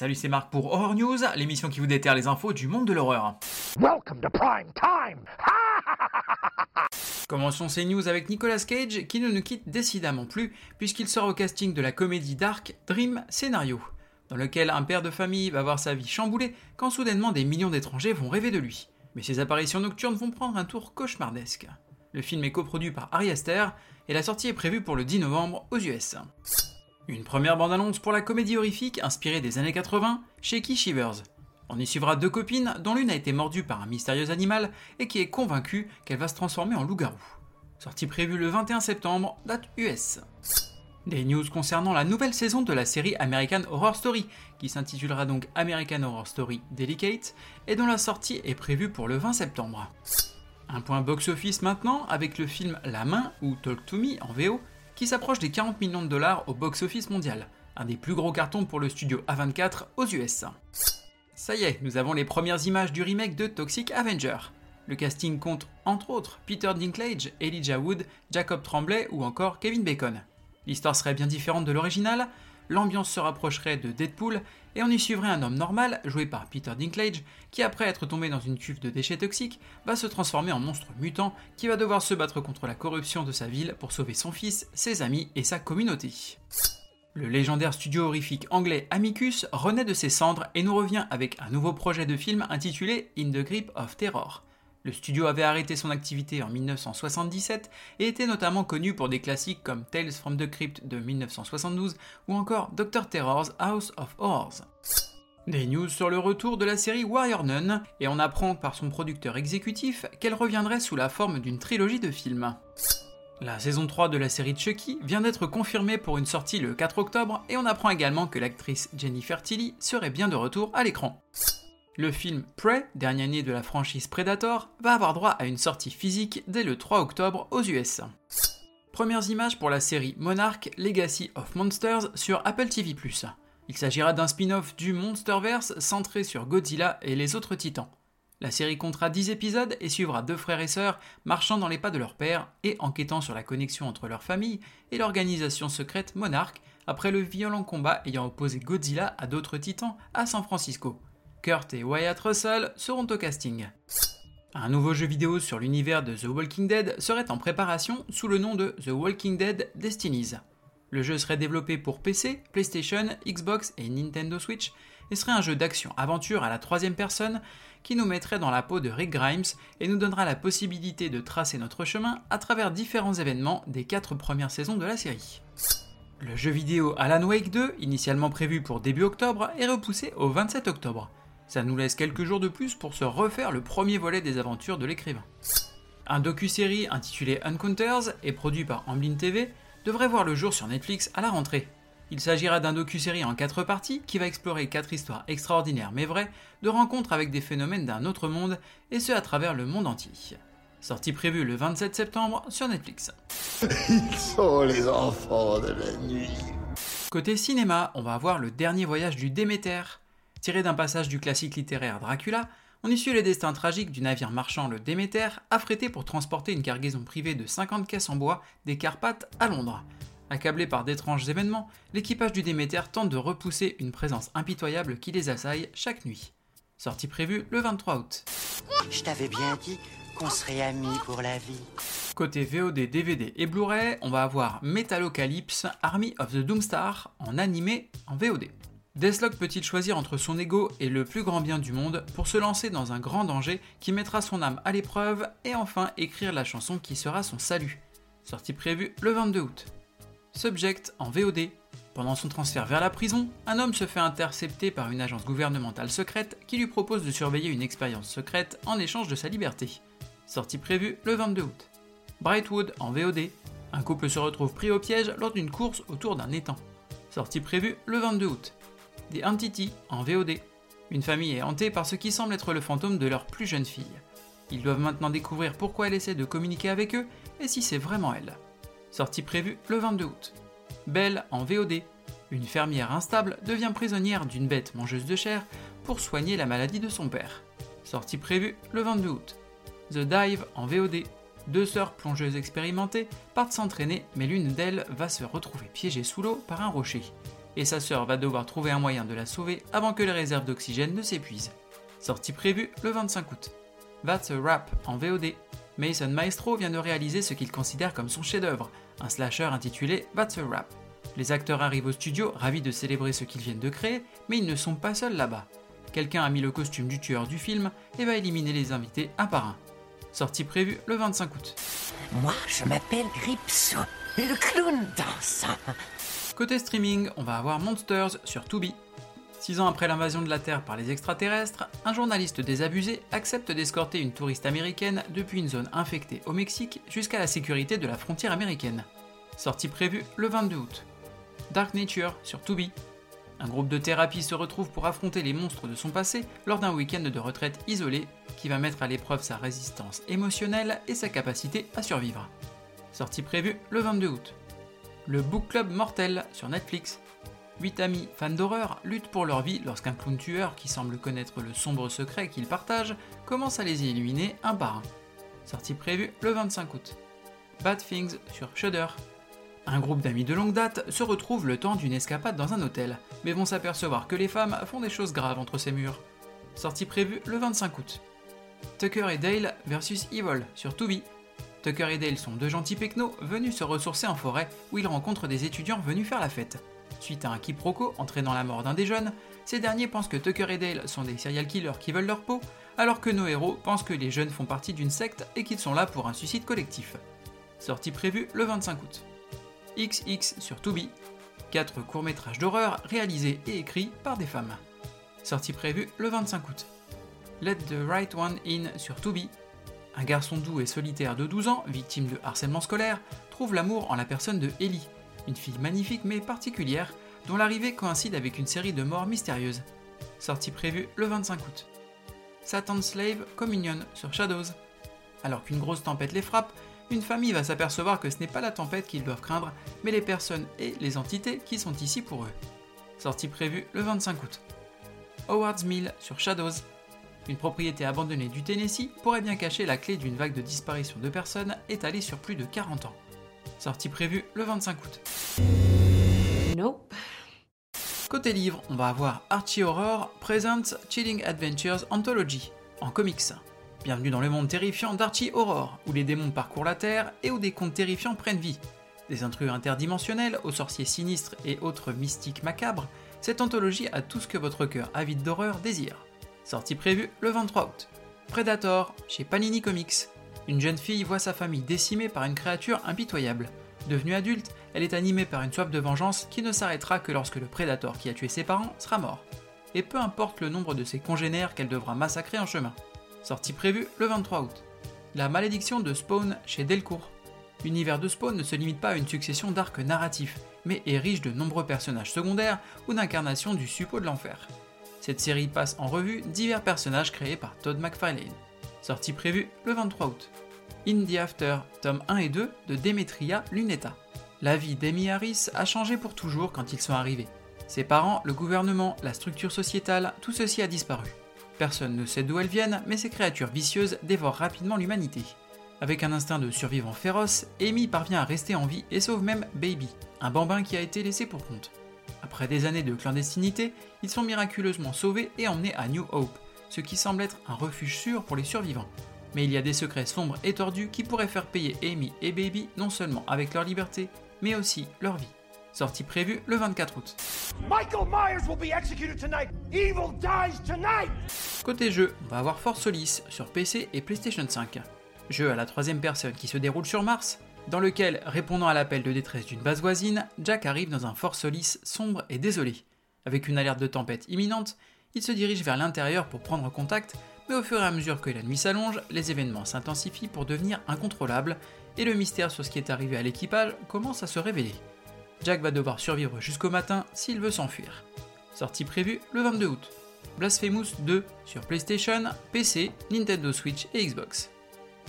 Salut, c'est Marc pour Horror News, l'émission qui vous déterre les infos du monde de l'horreur. Welcome to prime time. Commençons ces news avec Nicolas Cage qui ne nous quitte décidément plus puisqu'il sort au casting de la comédie dark Dream Scénario, dans lequel un père de famille va voir sa vie chamboulée quand soudainement des millions d'étrangers vont rêver de lui. Mais ses apparitions nocturnes vont prendre un tour cauchemardesque. Le film est coproduit par Ari Aster et la sortie est prévue pour le 10 novembre aux US. Une première bande-annonce pour la comédie horrifique inspirée des années 80, Shaky Shivers. On y suivra deux copines, dont l'une a été mordue par un mystérieux animal et qui est convaincue qu'elle va se transformer en loup-garou. Sortie prévue le 21 septembre, date US. Des news concernant la nouvelle saison de la série American Horror Story, qui s'intitulera donc American Horror Story Delicate, et dont la sortie est prévue pour le 20 septembre. Un point box-office maintenant avec le film La Main ou Talk to Me en VO, qui s'approche des 40 millions de dollars au box-office mondial, un des plus gros cartons pour le studio A24 aux US. Ça y est, nous avons les premières images du remake de Toxic Avenger. Le casting compte entre autres Peter Dinklage, Elijah Wood, Jacob Tremblay ou encore Kevin Bacon. L'histoire serait bien différente de l'original, l'ambiance se rapprocherait de Deadpool et on y suivrait un homme normal, joué par Peter Dinklage, qui après être tombé dans une cuve de déchets toxiques, va se transformer en monstre mutant qui va devoir se battre contre la corruption de sa ville pour sauver son fils, ses amis et sa communauté. Le légendaire studio horrifique anglais Amicus renaît de ses cendres et nous revient avec un nouveau projet de film intitulé In the Grip of Terror. Le studio avait arrêté son activité en 1977 et était notamment connu pour des classiques comme Tales from the Crypt de 1972 ou encore Dr. Terror's House of Horrors. Des news sur le retour de la série Warrior Nun, et on apprend par son producteur exécutif qu'elle reviendrait sous la forme d'une trilogie de films. La saison 3 de la série Chucky vient d'être confirmée pour une sortie le 4 octobre, et on apprend également que l'actrice Jennifer Tilly serait bien de retour à l'écran. Le film Prey, dernier né de la franchise Predator, va avoir droit à une sortie physique dès le 3 octobre aux US. Premières images pour la série Monarch Legacy of Monsters sur Apple TV+. Il s'agira d'un spin-off du Monsterverse centré sur Godzilla et les autres titans. La série comptera 10 épisodes et suivra deux frères et sœurs marchant dans les pas de leur père et enquêtant sur la connexion entre leur famille et l'organisation secrète Monarch après le violent combat ayant opposé Godzilla à d'autres titans à San Francisco. Kurt et Wyatt Russell seront au casting. Un nouveau jeu vidéo sur l'univers de The Walking Dead serait en préparation sous le nom de The Walking Dead Destinies. Le jeu serait développé pour PC, PlayStation, Xbox et Nintendo Switch et serait un jeu d'action-aventure à la troisième personne qui nous mettrait dans la peau de Rick Grimes et nous donnera la possibilité de tracer notre chemin à travers différents événements des quatre premières saisons de la série. Le jeu vidéo Alan Wake 2, initialement prévu pour début octobre, est repoussé au 27 octobre. Ça nous laisse quelques jours de plus pour se refaire le premier volet des aventures de l'écrivain. Un docu-série intitulé Uncounters et produit par Amblin TV devrait voir le jour sur Netflix à la rentrée. Il s'agira d'un docu-série en quatre parties qui va explorer quatre histoires extraordinaires mais vraies de rencontres avec des phénomènes d'un autre monde et ce à travers le monde entier. Sortie prévue le 27 septembre sur Netflix. Ils sont les enfants de la nuit. Côté cinéma, on va avoir le dernier voyage du Déméter. Tiré d'un passage du classique littéraire Dracula, on y suit les destins tragiques du navire marchand le Déméter, affrété pour transporter une cargaison privée de 50 caisses en bois des Carpates à Londres. Accablé par d'étranges événements, l'équipage du Déméter tente de repousser une présence impitoyable qui les assaille chaque nuit. Sortie prévue le 23 août. Je t'avais bien dit qu'on serait amis pour la vie. Côté VOD, DVD et Blu-ray, on va avoir Metalocalypse, Army of the Doomstar en animé en VOD. Deathlock peut-il choisir entre son ego et le plus grand bien du monde pour se lancer dans un grand danger qui mettra son âme à l'épreuve et enfin écrire la chanson qui sera son salut Sortie prévue le 22 août. Subject en VOD. Pendant son transfert vers la prison, un homme se fait intercepter par une agence gouvernementale secrète qui lui propose de surveiller une expérience secrète en échange de sa liberté. Sortie prévue le 22 août. Brightwood en VOD. Un couple se retrouve pris au piège lors d'une course autour d'un étang. Sortie prévue le 22 août. The Entity en VOD. Une famille est hantée par ce qui semble être le fantôme de leur plus jeune fille. Ils doivent maintenant découvrir pourquoi elle essaie de communiquer avec eux et si c'est vraiment elle. Sortie prévue le 22 août. Belle en VOD. Une fermière instable devient prisonnière d'une bête mangeuse de chair pour soigner la maladie de son père. Sortie prévue le 22 août. The Dive en VOD. Deux sœurs plongeuses expérimentées partent s'entraîner, mais l'une d'elles va se retrouver piégée sous l'eau par un rocher. Et sa sœur va devoir trouver un moyen de la sauver avant que les réserves d'oxygène ne s'épuisent. Sortie prévue le 25 août. That's a Rap en VOD. Mason Maestro vient de réaliser ce qu'il considère comme son chef-d'œuvre, un slasher intitulé That's a Rap. Les acteurs arrivent au studio ravis de célébrer ce qu'ils viennent de créer, mais ils ne sont pas seuls là-bas. Quelqu'un a mis le costume du tueur du film et va éliminer les invités un par un. Sortie prévue le 25 août. Moi, je m'appelle Ripso, le clown dansant. Côté streaming, on va avoir Monsters sur Tubi. Six ans après l'invasion de la Terre par les extraterrestres, un journaliste désabusé accepte d'escorter une touriste américaine depuis une zone infectée au Mexique jusqu'à la sécurité de la frontière américaine. Sortie prévue le 22 août. Dark Nature sur Tubi. Un groupe de thérapie se retrouve pour affronter les monstres de son passé lors d'un week-end de retraite isolé qui va mettre à l'épreuve sa résistance émotionnelle et sa capacité à survivre. Sortie prévue le 22 août. Le Book Club Mortel sur Netflix. Huit amis fans d'horreur luttent pour leur vie lorsqu'un clown tueur qui semble connaître le sombre secret qu'ils partagent commence à les éliminer un par un. Sortie prévue le 25 août. Bad Things sur Shudder. Un groupe d'amis de longue date se retrouve le temps d'une escapade dans un hôtel, mais vont s'apercevoir que les femmes font des choses graves entre ces murs. Sortie prévue le 25 août. Tucker et Dale versus Evil sur Tubi. Tucker et Dale sont deux gentils pecnos venus se ressourcer en forêt où ils rencontrent des étudiants venus faire la fête. Suite à un quiproquo entraînant la mort d'un des jeunes, ces derniers pensent que Tucker et Dale sont des serial killers qui veulent leur peau, alors que nos héros pensent que les jeunes font partie d'une secte et qu'ils sont là pour un suicide collectif. Sortie prévue le 25 août. XX sur Tubi, 4 courts-métrages d'horreur réalisés et écrits par des femmes. Sortie prévue le 25 août. Let the Right One In sur Tubi. Un garçon doux et solitaire de 12 ans, victime de harcèlement scolaire, trouve l'amour en la personne de Ellie, une fille magnifique mais particulière, dont l'arrivée coïncide avec une série de morts mystérieuses. Sortie prévue le 25 août. Satan's Slave Communion sur Shadows. Alors qu'une grosse tempête les frappe, une famille va s'apercevoir que ce n'est pas la tempête qu'ils doivent craindre, mais les personnes et les entités qui sont ici pour eux. Sortie prévue le 25 août. Howard's Mill sur Shadows. Une propriété abandonnée du Tennessee pourrait bien cacher la clé d'une vague de disparition de personnes étalée sur plus de 40 ans. Sortie prévue le 25 août. Nope. Côté livre, on va avoir Archie Horror Presents Chilling Adventures Anthology en comics. Bienvenue dans le monde terrifiant d'Archie Horror, où les démons parcourent la Terre et où des contes terrifiants prennent vie. Des intrus interdimensionnels aux sorciers sinistres et autres mystiques macabres, cette anthologie a tout ce que votre cœur avide d'horreur désire. Sortie prévue le 23 août. Predator, chez Panini Comics. Une jeune fille voit sa famille décimée par une créature impitoyable. Devenue adulte, elle est animée par une soif de vengeance qui ne s'arrêtera que lorsque le prédateur qui a tué ses parents sera mort. Et peu importe le nombre de ses congénères qu'elle devra massacrer en chemin. Sortie prévue le 23 août. La malédiction de Spawn chez Delcourt. L'univers de Spawn ne se limite pas à une succession d'arcs narratifs, mais est riche de nombreux personnages secondaires ou d'incarnations du suppôt de l'enfer. Cette série passe en revue divers personnages créés par Todd McFarlane. Sortie prévue le 23 août. In the After, tome 1 et 2 de Demetria Luneta. La vie d'Amy Harris a changé pour toujours quand ils sont arrivés. Ses parents, le gouvernement, la structure sociétale, tout ceci a disparu. Personne ne sait d'où elles viennent, mais ces créatures vicieuses dévorent rapidement l'humanité. Avec un instinct de survivant féroce, Amy parvient à rester en vie et sauve même Baby, un bambin qui a été laissé pour compte. Après des années de clandestinité, ils sont miraculeusement sauvés et emmenés à New Hope, ce qui semble être un refuge sûr pour les survivants. Mais il y a des secrets sombres et tordus qui pourraient faire payer Amy et Baby non seulement avec leur liberté, mais aussi leur vie. Sortie prévue le 24 août. Michael Myers will be executed tonight. Evil dies tonight. Côté jeu, on va avoir Force Solis sur PC et PlayStation 5. Jeu à la troisième personne qui se déroule sur Mars, dans lequel, répondant à l'appel de détresse d'une base voisine, Jack arrive dans un Force Solis sombre et désolé. Avec une alerte de tempête imminente, il se dirige vers l'intérieur pour prendre contact, mais au fur et à mesure que la nuit s'allonge, les événements s'intensifient pour devenir incontrôlables, et le mystère sur ce qui est arrivé à l'équipage commence à se révéler. Jack va devoir survivre jusqu'au matin s'il veut s'enfuir. Sortie prévue le 22 août. Blasphemous 2 sur PlayStation, PC, Nintendo Switch et Xbox.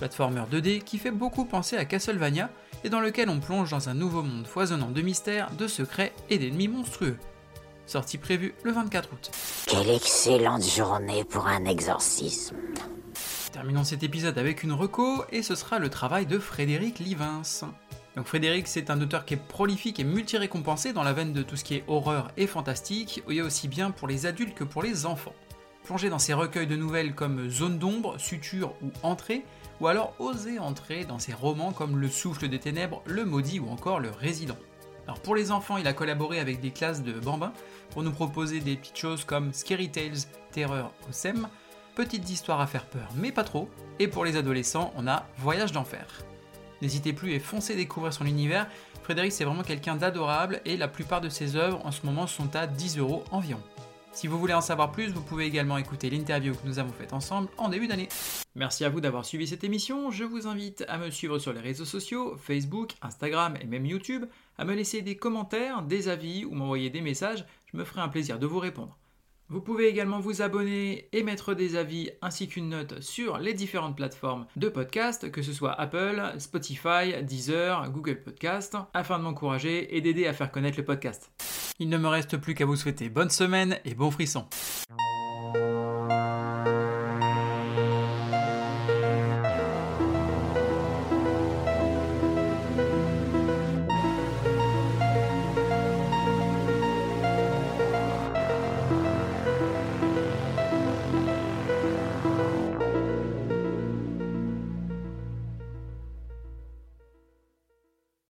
Platformer 2D qui fait beaucoup penser à Castlevania et dans lequel on plonge dans un nouveau monde foisonnant de mystères, de secrets et d'ennemis monstrueux. Sortie prévue le 24 août. Quelle excellente journée pour un exorcisme. Terminons cet épisode avec une reco et ce sera le travail de Frédéric Livins. Donc Frédéric, c'est un auteur qui est prolifique et multi-récompensé dans la veine de tout ce qui est horreur et fantastique, il y a aussi bien pour les adultes que pour les enfants. Plongez dans ses recueils de nouvelles comme Zone d'ombre, Suture ou Entrée, ou alors osez entrer dans ses romans comme Le souffle des ténèbres, Le maudit ou encore Le résident. Alors pour les enfants, il a collaboré avec des classes de bambins pour nous proposer des petites choses comme Scary Tales, Terreur au SEM, Petites histoires à faire peur mais pas trop, et pour les adolescents, on a Voyage d'enfer. N'hésitez plus et foncez découvrir son univers. Frédéric, c'est vraiment quelqu'un d'adorable et la plupart de ses œuvres en ce moment sont à 10 euros environ. Si vous voulez en savoir plus, vous pouvez également écouter l'interview que nous avons faite ensemble en début d'année. Merci à vous d'avoir suivi cette émission. Je vous invite à me suivre sur les réseaux sociaux, Facebook, Instagram et même YouTube, à me laisser des commentaires, des avis ou m'envoyer des messages. Je me ferai un plaisir de vous répondre. Vous pouvez également vous abonner et mettre des avis ainsi qu'une note sur les différentes plateformes de podcast, que ce soit Apple, Spotify, Deezer, Google Podcast, afin de m'encourager et d'aider à faire connaître le podcast. Il ne me reste plus qu'à vous souhaiter bonne semaine et bon frisson.